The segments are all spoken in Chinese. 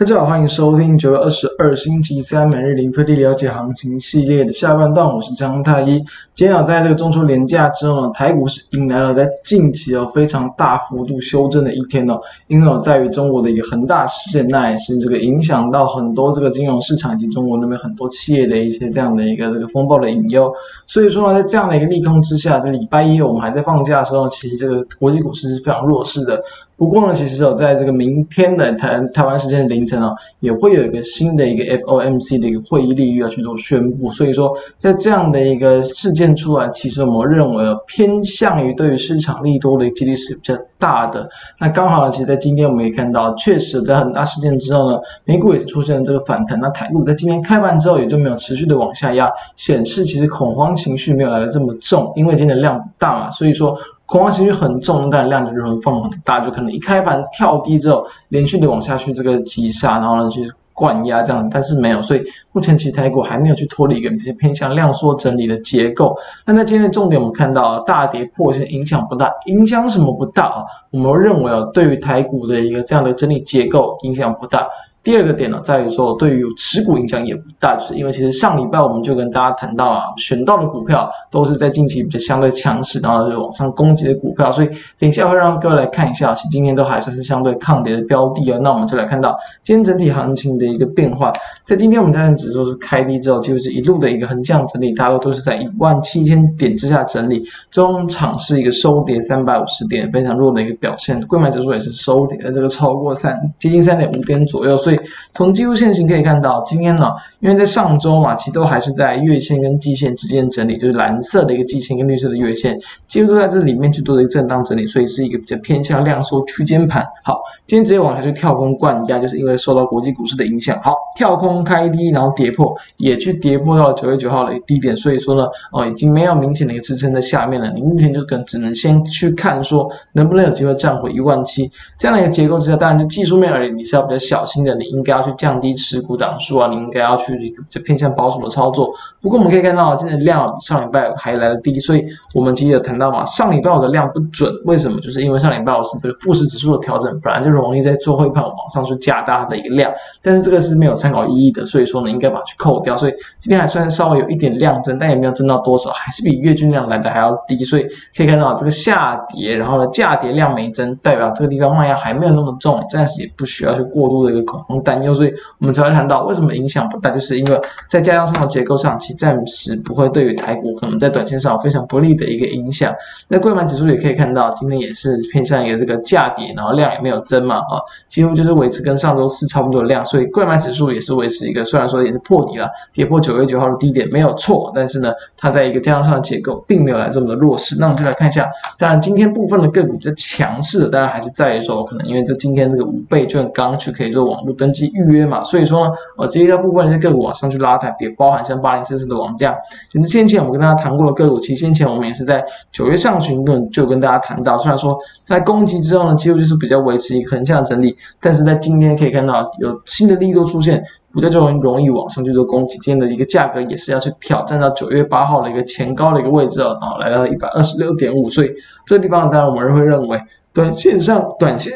大家好，欢迎收听九月二十二星期三每日零费力了解行情系列的下半段，我是张太一。今天啊，在这个中秋连假之后呢，台股是迎来了在近期哦非常大幅度修正的一天哦，因为哦在于中国的一个恒大事件，那也是这个影响到很多这个金融市场以及中国那边很多企业的一些这样的一个这个风暴的隐忧。所以说呢，在这样的一个利空之下，这礼拜一我们还在放假的时候，其实这个国际股市是非常弱势的。不过呢，其实哦，在这个明天的台台湾时间凌晨哦，也会有一个新的一个 FOMC 的一个会议利率要去做宣布。所以说，在这样的一个事件出来，其实我们认为偏向于对于市场利多的几率是比较大的。那刚好呢，其实，在今天我们也看到，确实在很大事件之后呢，美股也是出现了这个反弹。那台股在今天开盘之后，也就没有持续的往下压，显示其实恐慌情绪没有来的这么重，因为今天的量不大嘛，所以说。恐慌情绪很重，但量就容易放很大，就可能一开盘跳低之后，连续的往下去这个急杀，然后呢去灌压这样，但是没有，所以目前其实台股还没有去脱离一个比较偏向量缩整理的结构。那在今天的重点，我们看到大跌破线影响不大，影响什么不大啊？我们认为啊，对于台股的一个这样的整理结构影响不大。第二个点呢，在于说对于持股影响也不大，就是因为其实上礼拜我们就跟大家谈到啊，选到的股票都是在近期比较相对强势，然后就往上攻击的股票，所以等一下会让各位来看一下，其实今天都还算是相对抗跌的标的啊。那我们就来看到今天整体行情的一个变化，在今天我们加权指数是开低之后，就是一路的一个横向整理，大多都是在一万七千点之下整理，中场是一个收跌三百五十点，非常弱的一个表现，柜买指数也是收跌的这个超过三接近三点五点左右，所以。所以从技术线型可以看到，今天呢，因为在上周嘛，其实都还是在月线跟季线之间整理，就是蓝色的一个季线跟绿色的月线，几乎都在这里面去做了一个震荡整理，所以是一个比较偏向量缩区间盘。好，今天直接往下去跳空灌压，就是因为受到国际股市的影响。好，跳空开低，然后跌破，也去跌破到九月九号的低点，所以说呢，哦，已经没有明显的一个支撑在下面了。你目前就可能只能先去看说能不能有机会站回一万七这样的一个结构之下，当然就技术面而言，你是要比较小心的。你应该要去降低持股档数啊，你应该要去就偏向保守的操作。不过我们可以看到，今天量比上礼拜还来得低，所以我们其实有谈到嘛，上礼拜五的量不准，为什么？就是因为上礼拜五是这个富时指数的调整，本来就容易在做汇盘往上去加大它的一个量，但是这个是没有参考意义的，所以说呢，应该把它去扣掉。所以今天还算稍微有一点量增，但也没有增到多少，还是比月均量来的还要低。所以可以看到这个下跌，然后呢价跌量没增，代表这个地方卖压还没有那么重，暂时也不需要去过度的一个恐。担忧，所以我们才会谈到为什么影响不大，就是因为在加量上的结构上，其暂时不会对于台股可能在短线上有非常不利的一个影响。那贵买指数也可以看到，今天也是偏向一个这个价跌，然后量也没有增嘛，啊，几乎就是维持跟上周四差不多的量，所以贵买指数也是维持一个，虽然说也是破底了，跌破九月九号的低点没有错，但是呢，它在一个加量上的结构并没有来这么的弱势。那我们就来看一下，当然今天部分的个股比较强势的，当然还是在于说，可能因为这今天这个五倍券刚去可以做网络登记预约嘛，所以说呢，呃，这一条部分一些个股往上去拉抬，也包含像八零四四的网价。其实先前我们跟大家谈过的个股，其实先前我们也是在九月上旬就就跟大家谈到，虽然说在攻击之后呢，几乎就是比较维持一个横向整理，但是在今天可以看到有新的力度出现，比较就容易容易往上去做攻击。今天的一个价格也是要去挑战到九月八号的一个前高的一个位置哦，然后来到一百二十六点五，所以这个地方当然我们会认为，短线上短线。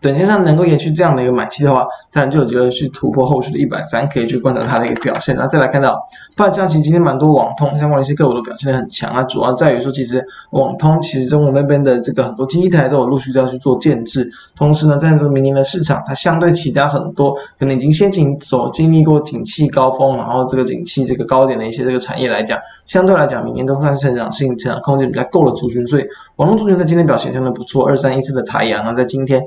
短线上能够延续这样的一个买气的话，当然就有机会去突破后续的一百三，可以去观察它的一个表现。然后再来看到，不然这样其实今天蛮多网通相关的一些个股都表现的很强啊，主要在于说，其实网通其实中国那边的这个很多经济台都有陆续都要去做建制，同时呢，在这个明年的市场，它相对其他很多可能已经先行所经历过景气高峰，然后这个景气这个高点的一些这个产业来讲，相对来讲，明年都算是成长性、成长空间比较够的族群，所以网通族群在今天表现相当不错，二三一四的太阳呢，在今天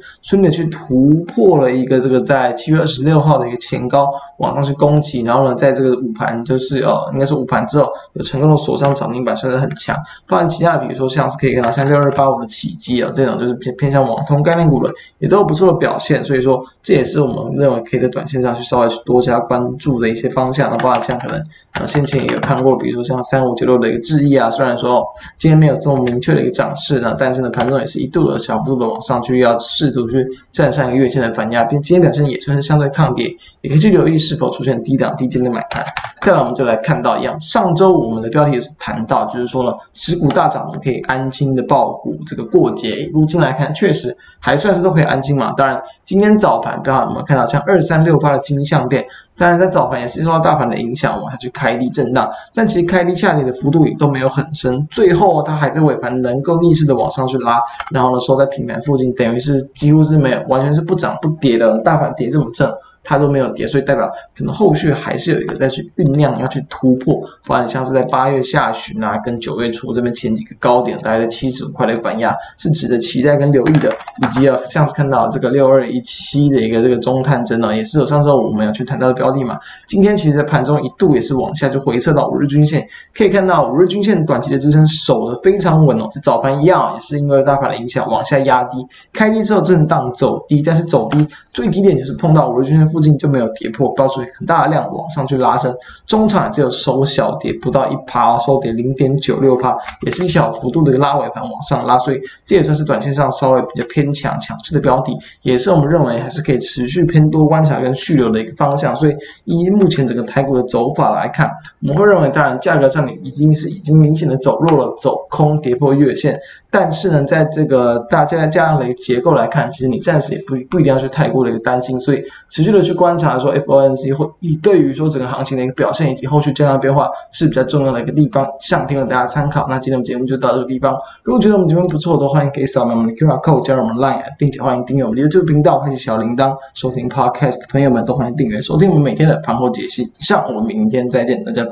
去突破了一个这个在七月二十六号的一个前高，往上去攻击，然后呢，在这个午盘就是呃，应该是午盘之后有成功的锁上涨停板，算是很强。不然其他，比如说像是可以看到像六二八五的启碁啊，这种就是偏偏向网通概念股的，也都有不错的表现。所以说，这也是我们认为可以在短线上去稍微去多加关注的一些方向。那包括像可能呃先前也有看过，比如说像三五九六的一个智易啊，虽然说今天没有这么明确的一个涨势呢，但是呢盘中也是一度的小幅度的往上去，要试图去。站上一个月线的反压，并今天表现也算是相对抗跌，也可以去留意是否出现低档低阶的买盘。再来，我们就来看到一样，上周五我们的标题也是谈到，就是说呢，持股大涨，我们可以安心的抱股，这个过节。如今来看，确实还算是都可以安心嘛。当然，今天早盘，刚好我们看到像二三六八的金项链，当然在早盘也是受到大盘的影响往下去开低震荡，但其实开低下跌的幅度也都没有很深，最后它还在尾盘能够逆势的往上去拉，然后呢收在平盘附近，等于是几乎是没有，完全是不涨不跌的，大盘跌这么正。它都没有跌，所以代表可能后续还是有一个再去酝酿要去突破，不然像是在八月下旬啊，跟九月初这边前几个高点，大概在七十五块的反压是值得期待跟留意的，以及啊，像是看到这个六二一七的一个这个中探针呢，也是有上周我们要去谈到的标的嘛。今天其实在盘中一度也是往下就回撤到五日均线，可以看到五日均线短期的支撑守得非常稳哦，这早盘一样也是因为大盘的影响往下压低，开低之后震荡走低，但是走低最低点就是碰到五日均线。附近就没有跌破，爆出很大的量往上去拉升，中场只有收小跌不到一趴，收跌零点九六趴，也是小幅度的一个拉尾盘往上拉，所以这也算是短线上稍微比较偏强强势的标的，也是我们认为还是可以持续偏多观察跟续留的一个方向。所以以目前整个台股的走法来看，我们会认为，当然价格上面已经是已经明显的走弱了，走空跌破月线，但是呢，在这个大家这样的一个结构来看，其实你暂时也不不一定要去太过的一个担心，所以持续的。去观察说 FOMC 会以对于说整个行情的一个表现以及后续震荡变化是比较重要的一个地方，想提供大家参考。那今天的节目就到这个地方。如果觉得我们节目不错的话，欢迎可以扫描我们的 QR code 加入我们 Line，并且欢迎订阅我们的 YouTube 频道，开启小铃铛，收听 Podcast 的朋友们都欢迎订阅收听我们每天的盘后解析。以上，我们明天再见，大家拜。